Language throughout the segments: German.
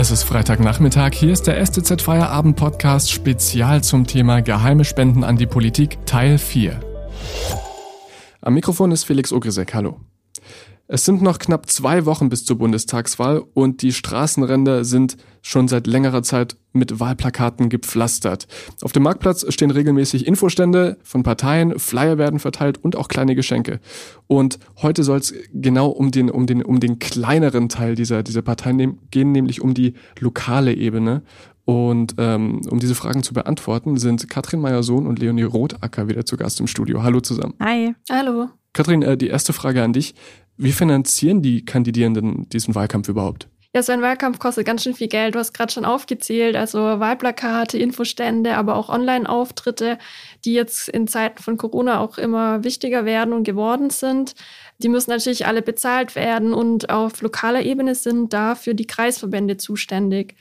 Es ist Freitagnachmittag, hier ist der STZ Feierabend Podcast spezial zum Thema Geheime Spenden an die Politik Teil 4. Am Mikrofon ist Felix Ogrisek, hallo. Es sind noch knapp zwei Wochen bis zur Bundestagswahl und die Straßenränder sind schon seit längerer Zeit mit Wahlplakaten gepflastert. Auf dem Marktplatz stehen regelmäßig Infostände von Parteien, Flyer werden verteilt und auch kleine Geschenke. Und heute soll es genau um den, um den, um den kleineren Teil dieser, dieser Parteien gehen, nämlich um die lokale Ebene. Und ähm, um diese Fragen zu beantworten, sind Katrin Meyer-Sohn und Leonie Rotacker wieder zu Gast im Studio. Hallo zusammen. Hi. Hallo. Katrin, äh, die erste Frage an dich. Wie finanzieren die Kandidierenden diesen Wahlkampf überhaupt? Ja, so ein Wahlkampf kostet ganz schön viel Geld. Du hast gerade schon aufgezählt, also Wahlplakate, Infostände, aber auch Online-Auftritte, die jetzt in Zeiten von Corona auch immer wichtiger werden und geworden sind. Die müssen natürlich alle bezahlt werden und auf lokaler Ebene sind dafür die Kreisverbände zuständig.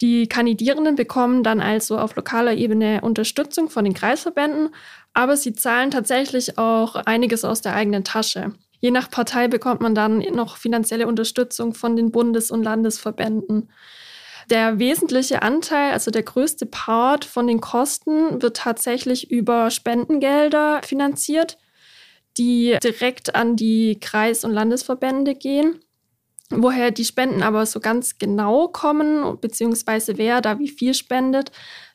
Die Kandidierenden bekommen dann also auf lokaler Ebene Unterstützung von den Kreisverbänden, aber sie zahlen tatsächlich auch einiges aus der eigenen Tasche. Je nach Partei bekommt man dann noch finanzielle Unterstützung von den Bundes- und Landesverbänden. Der wesentliche Anteil, also der größte Part von den Kosten, wird tatsächlich über Spendengelder finanziert, die direkt an die Kreis- und Landesverbände gehen. Woher die Spenden aber so ganz genau kommen, beziehungsweise wer da wie viel spendet,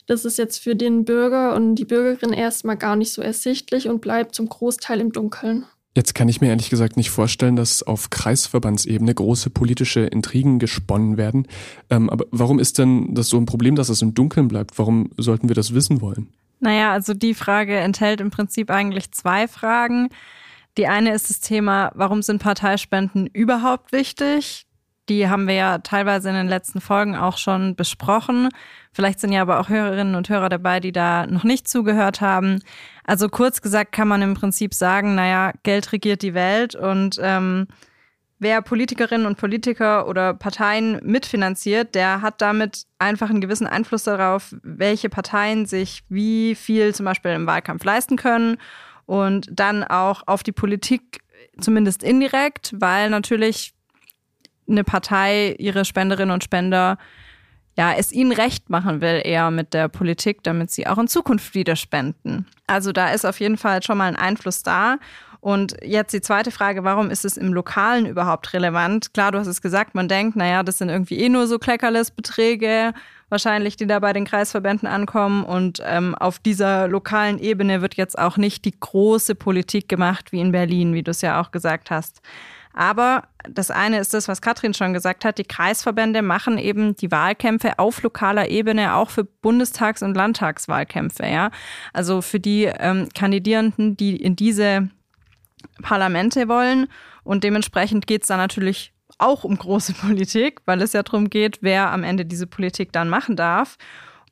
das ist jetzt für den Bürger und die Bürgerin erstmal gar nicht so ersichtlich und bleibt zum Großteil im Dunkeln. Jetzt kann ich mir ehrlich gesagt nicht vorstellen, dass auf Kreisverbandsebene große politische Intrigen gesponnen werden. Ähm, aber warum ist denn das so ein Problem, dass es im Dunkeln bleibt? Warum sollten wir das wissen wollen? Naja, also die Frage enthält im Prinzip eigentlich zwei Fragen. Die eine ist das Thema, warum sind Parteispenden überhaupt wichtig? Die haben wir ja teilweise in den letzten Folgen auch schon besprochen. Vielleicht sind ja aber auch Hörerinnen und Hörer dabei, die da noch nicht zugehört haben. Also kurz gesagt kann man im Prinzip sagen, naja, Geld regiert die Welt und ähm, wer Politikerinnen und Politiker oder Parteien mitfinanziert, der hat damit einfach einen gewissen Einfluss darauf, welche Parteien sich wie viel zum Beispiel im Wahlkampf leisten können und dann auch auf die Politik zumindest indirekt, weil natürlich eine Partei ihre Spenderinnen und Spender ja, es ihnen recht machen will, eher mit der Politik, damit sie auch in Zukunft wieder spenden. Also da ist auf jeden Fall schon mal ein Einfluss da. Und jetzt die zweite Frage, warum ist es im Lokalen überhaupt relevant? Klar, du hast es gesagt, man denkt, naja, das sind irgendwie eh nur so Kleckerles-Beträge, wahrscheinlich, die da bei den Kreisverbänden ankommen. Und ähm, auf dieser lokalen Ebene wird jetzt auch nicht die große Politik gemacht wie in Berlin, wie du es ja auch gesagt hast. Aber das eine ist das, was Katrin schon gesagt hat. Die Kreisverbände machen eben die Wahlkämpfe auf lokaler Ebene auch für Bundestags- und Landtagswahlkämpfe. Ja? Also für die ähm, Kandidierenden, die in diese Parlamente wollen. Und dementsprechend geht es dann natürlich auch um große Politik, weil es ja darum geht, wer am Ende diese Politik dann machen darf.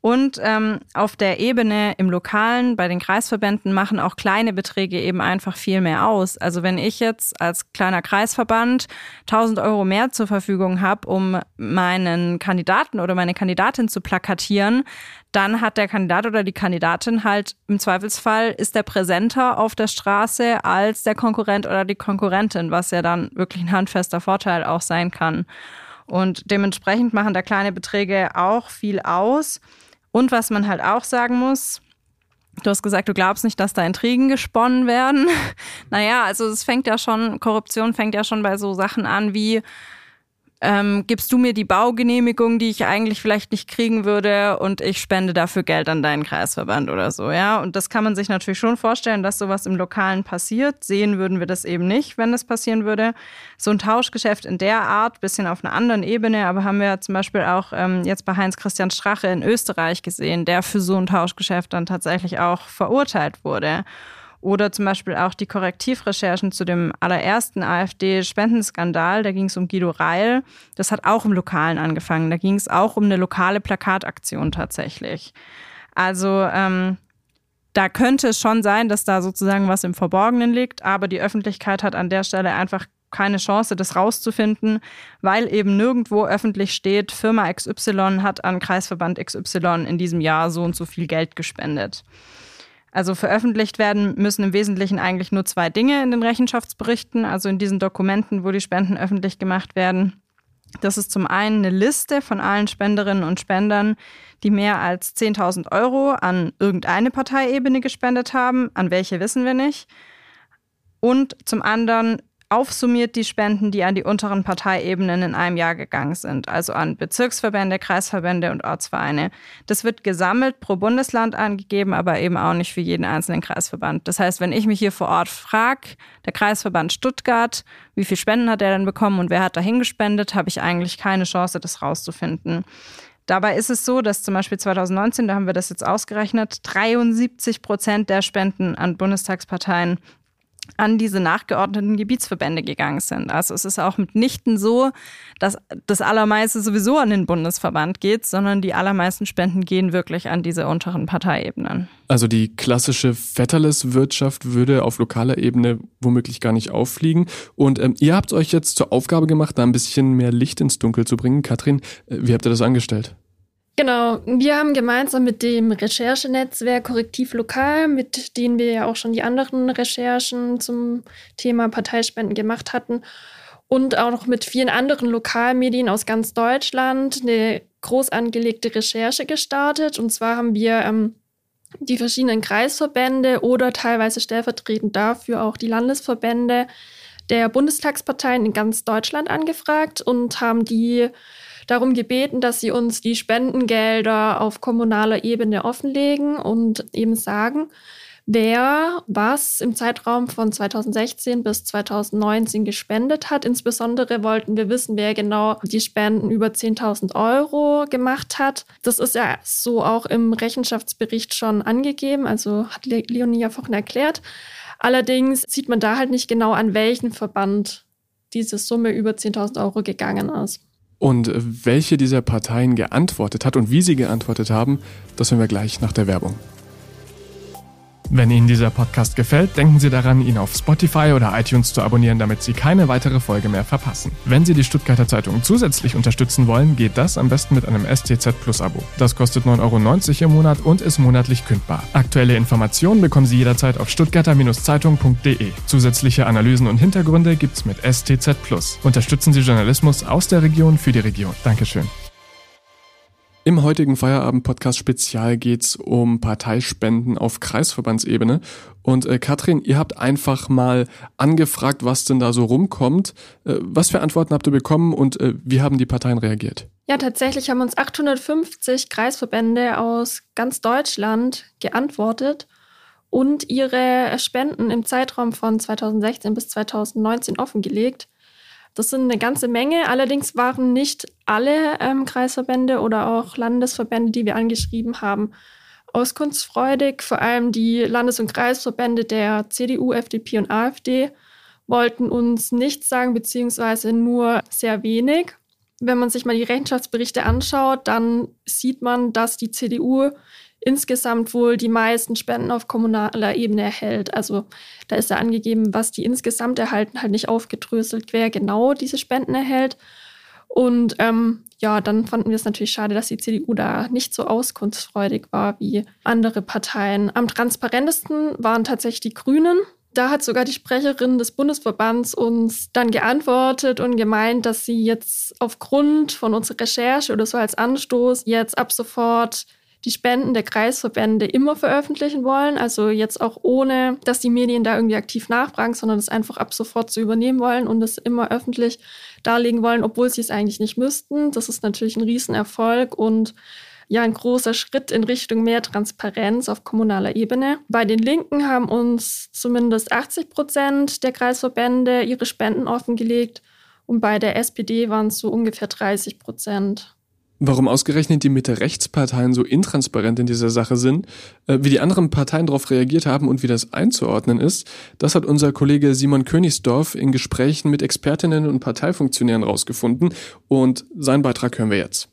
Und ähm, auf der Ebene im Lokalen, bei den Kreisverbänden machen auch kleine Beträge eben einfach viel mehr aus. Also wenn ich jetzt als kleiner Kreisverband 1000 Euro mehr zur Verfügung habe, um meinen Kandidaten oder meine Kandidatin zu plakatieren, dann hat der Kandidat oder die Kandidatin halt im Zweifelsfall ist der präsenter auf der Straße als der Konkurrent oder die Konkurrentin, was ja dann wirklich ein handfester Vorteil auch sein kann. Und dementsprechend machen da kleine Beträge auch viel aus. Und was man halt auch sagen muss, Du hast gesagt, du glaubst nicht, dass da Intrigen gesponnen werden. naja, also es fängt ja schon, Korruption fängt ja schon bei so Sachen an wie, ähm, gibst du mir die Baugenehmigung, die ich eigentlich vielleicht nicht kriegen würde und ich spende dafür Geld an deinen Kreisverband oder so, ja. Und das kann man sich natürlich schon vorstellen, dass sowas im Lokalen passiert. Sehen würden wir das eben nicht, wenn das passieren würde. So ein Tauschgeschäft in der Art, bisschen auf einer anderen Ebene, aber haben wir zum Beispiel auch ähm, jetzt bei Heinz-Christian Strache in Österreich gesehen, der für so ein Tauschgeschäft dann tatsächlich auch verurteilt wurde. Oder zum Beispiel auch die Korrektivrecherchen zu dem allerersten AfD-Spendenskandal. Da ging es um Guido Reil. Das hat auch im Lokalen angefangen. Da ging es auch um eine lokale Plakataktion tatsächlich. Also ähm, da könnte es schon sein, dass da sozusagen was im Verborgenen liegt, aber die Öffentlichkeit hat an der Stelle einfach keine Chance, das rauszufinden, weil eben nirgendwo öffentlich steht, Firma XY hat an Kreisverband XY in diesem Jahr so und so viel Geld gespendet. Also veröffentlicht werden müssen im Wesentlichen eigentlich nur zwei Dinge in den Rechenschaftsberichten, also in diesen Dokumenten, wo die Spenden öffentlich gemacht werden. Das ist zum einen eine Liste von allen Spenderinnen und Spendern, die mehr als 10.000 Euro an irgendeine Parteiebene gespendet haben. An welche wissen wir nicht. Und zum anderen aufsummiert die Spenden, die an die unteren Parteiebenen in einem Jahr gegangen sind, also an Bezirksverbände, Kreisverbände und Ortsvereine. Das wird gesammelt pro Bundesland angegeben, aber eben auch nicht für jeden einzelnen Kreisverband. Das heißt, wenn ich mich hier vor Ort frage, der Kreisverband Stuttgart, wie viel Spenden hat er denn bekommen und wer hat dahin gespendet, habe ich eigentlich keine Chance, das rauszufinden. Dabei ist es so, dass zum Beispiel 2019, da haben wir das jetzt ausgerechnet, 73 Prozent der Spenden an Bundestagsparteien an diese nachgeordneten Gebietsverbände gegangen sind. Also es ist auch mitnichten so, dass das allermeiste sowieso an den Bundesverband geht, sondern die allermeisten Spenden gehen wirklich an diese unteren Parteiebenen. Also die klassische Vetterles-Wirtschaft würde auf lokaler Ebene womöglich gar nicht auffliegen. Und ähm, ihr habt euch jetzt zur Aufgabe gemacht, da ein bisschen mehr Licht ins Dunkel zu bringen. Katrin, äh, wie habt ihr das angestellt? Genau, wir haben gemeinsam mit dem Recherchenetzwerk Korrektiv Lokal, mit denen wir ja auch schon die anderen Recherchen zum Thema Parteispenden gemacht hatten, und auch noch mit vielen anderen Lokalmedien aus ganz Deutschland eine groß angelegte Recherche gestartet. Und zwar haben wir ähm, die verschiedenen Kreisverbände oder teilweise stellvertretend dafür auch die Landesverbände der Bundestagsparteien in ganz Deutschland angefragt und haben die darum gebeten, dass sie uns die Spendengelder auf kommunaler Ebene offenlegen und eben sagen, wer was im Zeitraum von 2016 bis 2019 gespendet hat. Insbesondere wollten wir wissen, wer genau die Spenden über 10.000 Euro gemacht hat. Das ist ja so auch im Rechenschaftsbericht schon angegeben, also hat Leonie ja vorhin erklärt. Allerdings sieht man da halt nicht genau, an welchen Verband diese Summe über 10.000 Euro gegangen ist. Und welche dieser Parteien geantwortet hat und wie sie geantwortet haben, das hören wir gleich nach der Werbung. Wenn Ihnen dieser Podcast gefällt, denken Sie daran, ihn auf Spotify oder iTunes zu abonnieren, damit Sie keine weitere Folge mehr verpassen. Wenn Sie die Stuttgarter Zeitung zusätzlich unterstützen wollen, geht das am besten mit einem STZ Plus Abo. Das kostet 9,90 Euro im Monat und ist monatlich kündbar. Aktuelle Informationen bekommen Sie jederzeit auf stuttgarter-zeitung.de. Zusätzliche Analysen und Hintergründe gibt's mit STZ Plus. Unterstützen Sie Journalismus aus der Region für die Region. Dankeschön. Im heutigen Feierabend-Podcast Spezial geht es um Parteispenden auf Kreisverbandsebene. Und äh, Katrin, ihr habt einfach mal angefragt, was denn da so rumkommt. Äh, was für Antworten habt ihr bekommen und äh, wie haben die Parteien reagiert? Ja, tatsächlich haben uns 850 Kreisverbände aus ganz Deutschland geantwortet und ihre Spenden im Zeitraum von 2016 bis 2019 offengelegt. Das sind eine ganze Menge. Allerdings waren nicht alle ähm, Kreisverbände oder auch Landesverbände, die wir angeschrieben haben, auskunftsfreudig. Vor allem die Landes- und Kreisverbände der CDU, FDP und AfD wollten uns nichts sagen, beziehungsweise nur sehr wenig. Wenn man sich mal die Rechenschaftsberichte anschaut, dann sieht man, dass die CDU insgesamt wohl die meisten Spenden auf kommunaler Ebene erhält. Also da ist ja angegeben, was die insgesamt erhalten, halt nicht aufgedröselt, wer genau diese Spenden erhält. Und ähm, ja, dann fanden wir es natürlich schade, dass die CDU da nicht so auskunftsfreudig war wie andere Parteien. Am transparentesten waren tatsächlich die Grünen. Da hat sogar die Sprecherin des Bundesverbands uns dann geantwortet und gemeint, dass sie jetzt aufgrund von unserer Recherche oder so als Anstoß jetzt ab sofort die Spenden der Kreisverbände immer veröffentlichen wollen. Also jetzt auch ohne, dass die Medien da irgendwie aktiv nachfragen, sondern das einfach ab sofort zu übernehmen wollen und es immer öffentlich darlegen wollen, obwohl sie es eigentlich nicht müssten. Das ist natürlich ein Riesenerfolg und ja ein großer Schritt in Richtung mehr Transparenz auf kommunaler Ebene. Bei den Linken haben uns zumindest 80 Prozent der Kreisverbände ihre Spenden offengelegt und bei der SPD waren es so ungefähr 30 Prozent. Warum ausgerechnet die Mitte-Rechtsparteien so intransparent in dieser Sache sind, äh, wie die anderen Parteien darauf reagiert haben und wie das einzuordnen ist, das hat unser Kollege Simon Königsdorf in Gesprächen mit Expertinnen und Parteifunktionären rausgefunden und seinen Beitrag hören wir jetzt.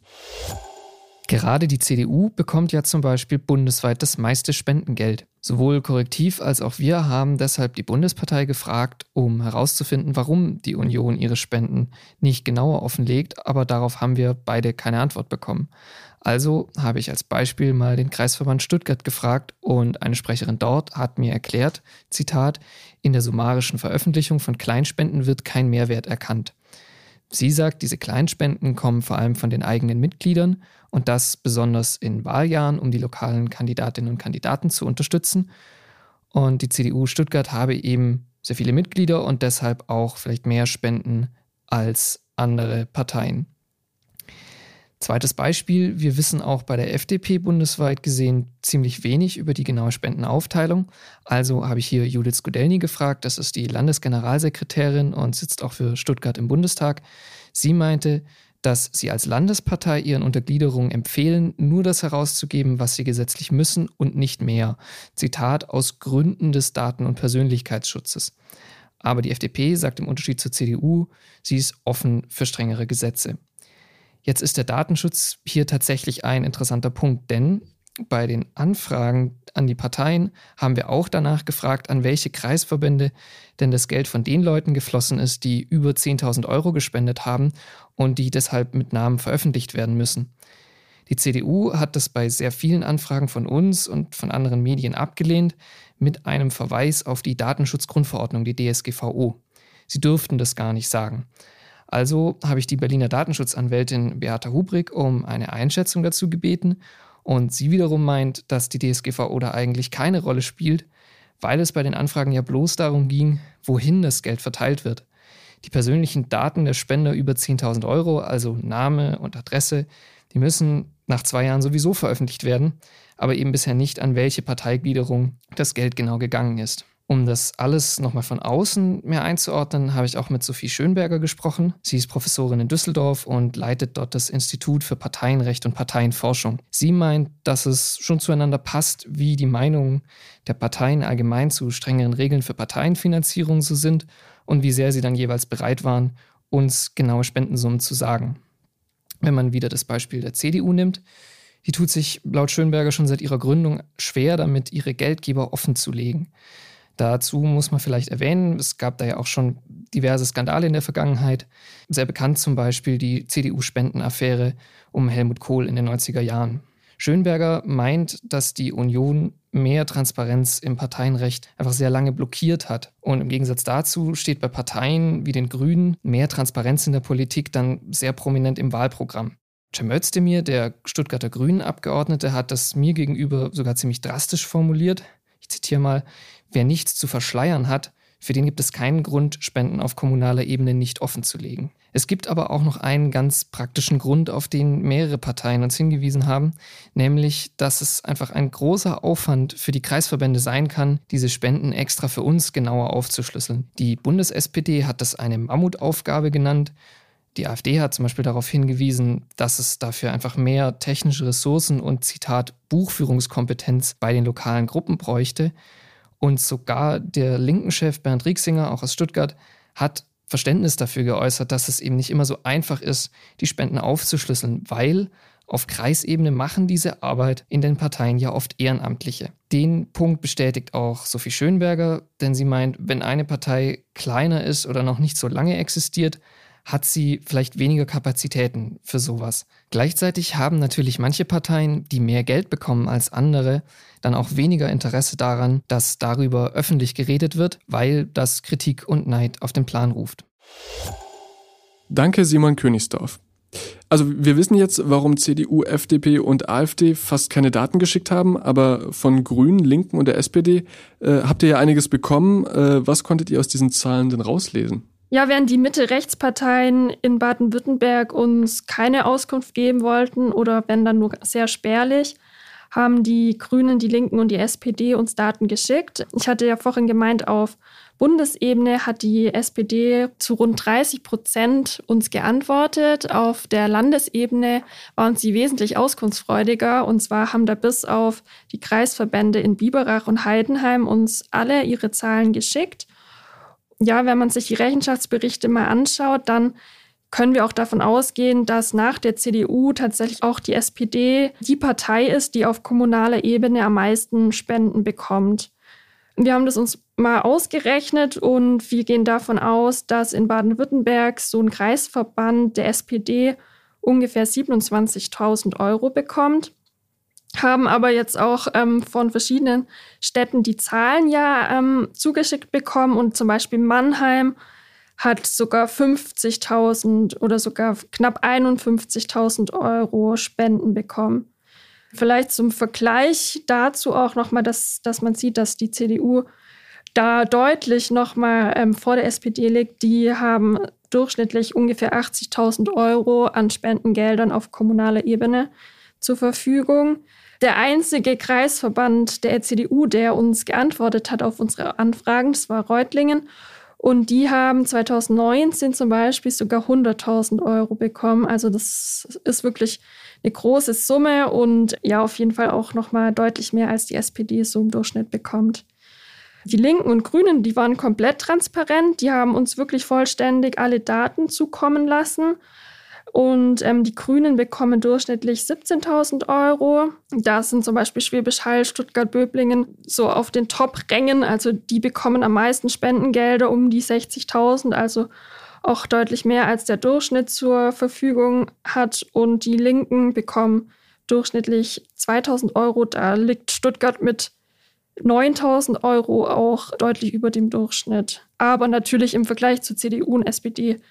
Gerade die CDU bekommt ja zum Beispiel bundesweit das meiste Spendengeld. Sowohl Korrektiv als auch wir haben deshalb die Bundespartei gefragt, um herauszufinden, warum die Union ihre Spenden nicht genauer offenlegt, aber darauf haben wir beide keine Antwort bekommen. Also habe ich als Beispiel mal den Kreisverband Stuttgart gefragt und eine Sprecherin dort hat mir erklärt, Zitat, in der summarischen Veröffentlichung von Kleinspenden wird kein Mehrwert erkannt. Sie sagt, diese Kleinspenden kommen vor allem von den eigenen Mitgliedern und das besonders in Wahljahren, um die lokalen Kandidatinnen und Kandidaten zu unterstützen. Und die CDU Stuttgart habe eben sehr viele Mitglieder und deshalb auch vielleicht mehr Spenden als andere Parteien. Zweites Beispiel, wir wissen auch bei der FDP bundesweit gesehen ziemlich wenig über die genaue Spendenaufteilung. Also habe ich hier Judith Skudelny gefragt, das ist die Landesgeneralsekretärin und sitzt auch für Stuttgart im Bundestag. Sie meinte, dass sie als Landespartei ihren Untergliederungen empfehlen, nur das herauszugeben, was sie gesetzlich müssen und nicht mehr. Zitat aus Gründen des Daten- und Persönlichkeitsschutzes. Aber die FDP sagt im Unterschied zur CDU, sie ist offen für strengere Gesetze. Jetzt ist der Datenschutz hier tatsächlich ein interessanter Punkt, denn bei den Anfragen an die Parteien haben wir auch danach gefragt, an welche Kreisverbände denn das Geld von den Leuten geflossen ist, die über 10.000 Euro gespendet haben und die deshalb mit Namen veröffentlicht werden müssen. Die CDU hat das bei sehr vielen Anfragen von uns und von anderen Medien abgelehnt, mit einem Verweis auf die Datenschutzgrundverordnung, die DSGVO. Sie dürften das gar nicht sagen. Also habe ich die Berliner Datenschutzanwältin Beata Hubrig um eine Einschätzung dazu gebeten und sie wiederum meint, dass die DSGVO da eigentlich keine Rolle spielt, weil es bei den Anfragen ja bloß darum ging, wohin das Geld verteilt wird. Die persönlichen Daten der Spender über 10.000 Euro, also Name und Adresse, die müssen nach zwei Jahren sowieso veröffentlicht werden, aber eben bisher nicht an welche Parteigliederung das Geld genau gegangen ist. Um das alles nochmal von außen mehr einzuordnen, habe ich auch mit Sophie Schönberger gesprochen. Sie ist Professorin in Düsseldorf und leitet dort das Institut für Parteienrecht und Parteienforschung. Sie meint, dass es schon zueinander passt, wie die Meinungen der Parteien allgemein zu strengeren Regeln für Parteienfinanzierung so sind und wie sehr sie dann jeweils bereit waren, uns genaue Spendensummen zu sagen. Wenn man wieder das Beispiel der CDU nimmt, die tut sich laut Schönberger schon seit ihrer Gründung schwer damit, ihre Geldgeber offen zu legen. Dazu muss man vielleicht erwähnen, es gab da ja auch schon diverse Skandale in der Vergangenheit. Sehr bekannt zum Beispiel die CDU-Spendenaffäre um Helmut Kohl in den 90er Jahren. Schönberger meint, dass die Union mehr Transparenz im Parteienrecht einfach sehr lange blockiert hat. Und im Gegensatz dazu steht bei Parteien wie den Grünen mehr Transparenz in der Politik dann sehr prominent im Wahlprogramm. Cem Özdemir, der Stuttgarter Grünen-Abgeordnete, hat das mir gegenüber sogar ziemlich drastisch formuliert. Ich zitiere mal, Wer nichts zu verschleiern hat, für den gibt es keinen Grund, Spenden auf kommunaler Ebene nicht offen zu legen. Es gibt aber auch noch einen ganz praktischen Grund, auf den mehrere Parteien uns hingewiesen haben, nämlich, dass es einfach ein großer Aufwand für die Kreisverbände sein kann, diese Spenden extra für uns genauer aufzuschlüsseln. Die Bundes-SPD hat das eine Mammutaufgabe genannt. Die AfD hat zum Beispiel darauf hingewiesen, dass es dafür einfach mehr technische Ressourcen und Zitat Buchführungskompetenz bei den lokalen Gruppen bräuchte. Und sogar der linken Chef Bernd Rieksinger, auch aus Stuttgart, hat Verständnis dafür geäußert, dass es eben nicht immer so einfach ist, die Spenden aufzuschlüsseln, weil auf Kreisebene machen diese Arbeit in den Parteien ja oft Ehrenamtliche. Den Punkt bestätigt auch Sophie Schönberger, denn sie meint, wenn eine Partei kleiner ist oder noch nicht so lange existiert, hat sie vielleicht weniger Kapazitäten für sowas. Gleichzeitig haben natürlich manche Parteien, die mehr Geld bekommen als andere, dann auch weniger Interesse daran, dass darüber öffentlich geredet wird, weil das Kritik und Neid auf den Plan ruft. Danke, Simon Königsdorf. Also wir wissen jetzt, warum CDU, FDP und AfD fast keine Daten geschickt haben, aber von Grünen, Linken und der SPD äh, habt ihr ja einiges bekommen. Äh, was konntet ihr aus diesen Zahlen denn rauslesen? Ja, während die Mitte-Rechtsparteien in Baden-Württemberg uns keine Auskunft geben wollten oder wenn dann nur sehr spärlich, haben die Grünen, die Linken und die SPD uns Daten geschickt. Ich hatte ja vorhin gemeint, auf Bundesebene hat die SPD zu rund 30 Prozent uns geantwortet. Auf der Landesebene waren sie wesentlich auskunftsfreudiger. Und zwar haben da bis auf die Kreisverbände in Biberach und Heidenheim uns alle ihre Zahlen geschickt ja, wenn man sich die Rechenschaftsberichte mal anschaut, dann können wir auch davon ausgehen, dass nach der CDU tatsächlich auch die SPD die Partei ist, die auf kommunaler Ebene am meisten Spenden bekommt. Wir haben das uns mal ausgerechnet und wir gehen davon aus, dass in Baden-Württemberg so ein Kreisverband der SPD ungefähr 27.000 Euro bekommt haben aber jetzt auch ähm, von verschiedenen Städten die Zahlen ja ähm, zugeschickt bekommen und zum Beispiel Mannheim hat sogar 50.000 oder sogar knapp 51.000 Euro Spenden bekommen. Vielleicht zum Vergleich dazu auch nochmal, dass, dass man sieht, dass die CDU da deutlich nochmal ähm, vor der SPD liegt. Die haben durchschnittlich ungefähr 80.000 Euro an Spendengeldern auf kommunaler Ebene zur Verfügung. Der einzige Kreisverband der CDU, der uns geantwortet hat auf unsere Anfragen, das war Reutlingen. Und die haben 2019 zum Beispiel sogar 100.000 Euro bekommen. Also das ist wirklich eine große Summe und ja, auf jeden Fall auch nochmal deutlich mehr, als die SPD so im Durchschnitt bekommt. Die Linken und Grünen, die waren komplett transparent. Die haben uns wirklich vollständig alle Daten zukommen lassen. Und ähm, die Grünen bekommen durchschnittlich 17.000 Euro. Da sind zum Beispiel Schwäbisch Hall, Stuttgart, Böblingen so auf den Top-Rängen. Also die bekommen am meisten Spendengelder um die 60.000, also auch deutlich mehr als der Durchschnitt zur Verfügung hat. Und die Linken bekommen durchschnittlich 2.000 Euro. Da liegt Stuttgart mit 9000 Euro auch deutlich über dem Durchschnitt. Aber natürlich im Vergleich zu CDU und SPD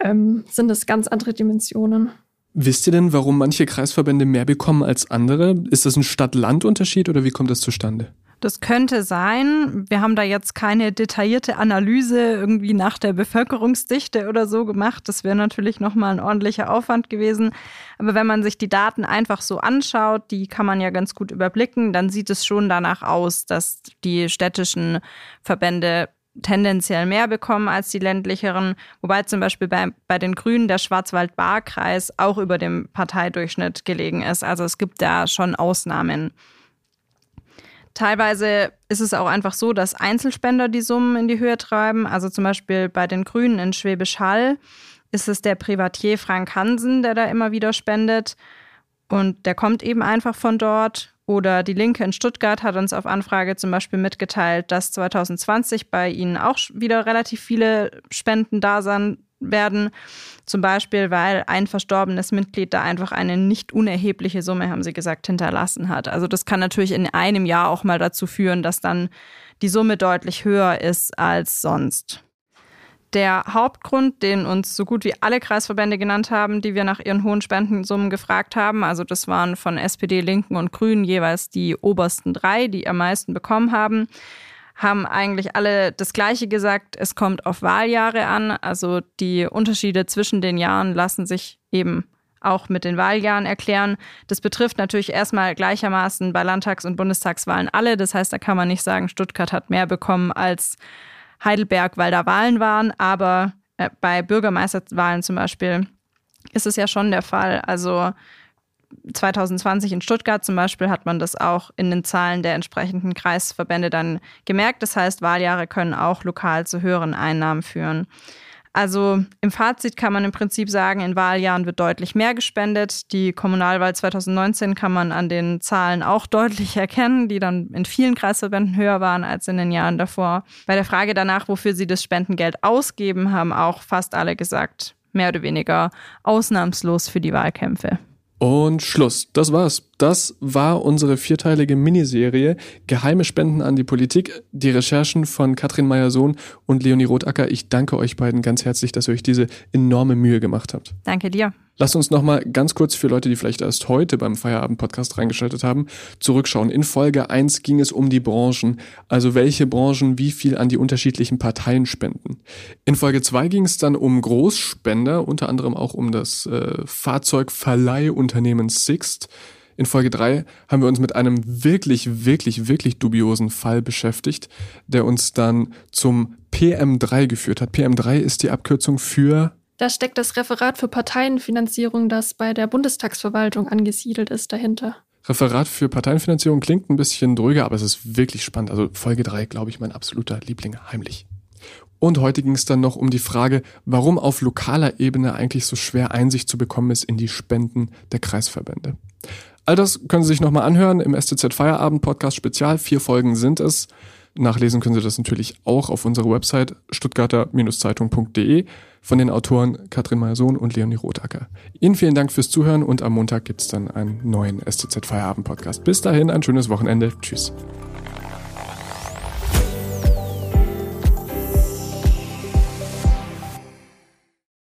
ähm, sind das ganz andere Dimensionen. Wisst ihr denn, warum manche Kreisverbände mehr bekommen als andere? Ist das ein Stadt-Land-Unterschied oder wie kommt das zustande? Das könnte sein. Wir haben da jetzt keine detaillierte Analyse irgendwie nach der Bevölkerungsdichte oder so gemacht. Das wäre natürlich nochmal ein ordentlicher Aufwand gewesen. Aber wenn man sich die Daten einfach so anschaut, die kann man ja ganz gut überblicken, dann sieht es schon danach aus, dass die städtischen Verbände tendenziell mehr bekommen als die ländlicheren, wobei zum Beispiel bei, bei den Grünen der Schwarzwald-Baar-Kreis auch über dem Parteidurchschnitt gelegen ist. Also es gibt da schon Ausnahmen. Teilweise ist es auch einfach so, dass Einzelspender die Summen in die Höhe treiben. Also zum Beispiel bei den Grünen in Schwäbisch Hall ist es der Privatier Frank Hansen, der da immer wieder spendet. Und der kommt eben einfach von dort. Oder die Linke in Stuttgart hat uns auf Anfrage zum Beispiel mitgeteilt, dass 2020 bei ihnen auch wieder relativ viele Spenden da sind, werden. Zum Beispiel, weil ein verstorbenes Mitglied da einfach eine nicht unerhebliche Summe, haben sie gesagt, hinterlassen hat. Also das kann natürlich in einem Jahr auch mal dazu führen, dass dann die Summe deutlich höher ist als sonst. Der Hauptgrund, den uns so gut wie alle Kreisverbände genannt haben, die wir nach ihren hohen Spendensummen gefragt haben, also das waren von SPD, Linken und Grünen jeweils die obersten drei, die am meisten bekommen haben, haben eigentlich alle das Gleiche gesagt. Es kommt auf Wahljahre an. Also die Unterschiede zwischen den Jahren lassen sich eben auch mit den Wahljahren erklären. Das betrifft natürlich erstmal gleichermaßen bei Landtags- und Bundestagswahlen alle. Das heißt, da kann man nicht sagen, Stuttgart hat mehr bekommen als Heidelberg, weil da Wahlen waren. Aber äh, bei Bürgermeisterwahlen zum Beispiel ist es ja schon der Fall. Also 2020 in Stuttgart zum Beispiel hat man das auch in den Zahlen der entsprechenden Kreisverbände dann gemerkt. Das heißt, Wahljahre können auch lokal zu höheren Einnahmen führen. Also im Fazit kann man im Prinzip sagen, in Wahljahren wird deutlich mehr gespendet. Die Kommunalwahl 2019 kann man an den Zahlen auch deutlich erkennen, die dann in vielen Kreisverbänden höher waren als in den Jahren davor. Bei der Frage danach, wofür sie das Spendengeld ausgeben, haben auch fast alle gesagt, mehr oder weniger ausnahmslos für die Wahlkämpfe. Und Schluss. Das war's. Das war unsere vierteilige Miniserie Geheime Spenden an die Politik. Die Recherchen von Katrin Meyer-Sohn und Leonie Rotacker. Ich danke euch beiden ganz herzlich, dass ihr euch diese enorme Mühe gemacht habt. Danke dir. Lasst uns nochmal ganz kurz für Leute, die vielleicht erst heute beim Feierabend-Podcast reingeschaltet haben, zurückschauen. In Folge 1 ging es um die Branchen, also welche Branchen wie viel an die unterschiedlichen Parteien spenden. In Folge 2 ging es dann um Großspender, unter anderem auch um das äh, Fahrzeugverleihunternehmen Sixt. In Folge 3 haben wir uns mit einem wirklich, wirklich, wirklich dubiosen Fall beschäftigt, der uns dann zum PM3 geführt hat. PM3 ist die Abkürzung für da steckt das Referat für Parteienfinanzierung, das bei der Bundestagsverwaltung angesiedelt ist, dahinter. Referat für Parteienfinanzierung klingt ein bisschen dröger, aber es ist wirklich spannend. Also Folge 3, glaube ich, mein absoluter Liebling, heimlich. Und heute ging es dann noch um die Frage, warum auf lokaler Ebene eigentlich so schwer Einsicht zu bekommen ist in die Spenden der Kreisverbände. All das können Sie sich nochmal anhören im STZ Feierabend Podcast Spezial. Vier Folgen sind es. Nachlesen können Sie das natürlich auch auf unserer Website stuttgarter-zeitung.de von den Autoren Katrin Meyer-Sohn und Leonie Rotacker. Ihnen vielen Dank fürs Zuhören und am Montag gibt es dann einen neuen STZ Feierabend Podcast. Bis dahin ein schönes Wochenende. Tschüss.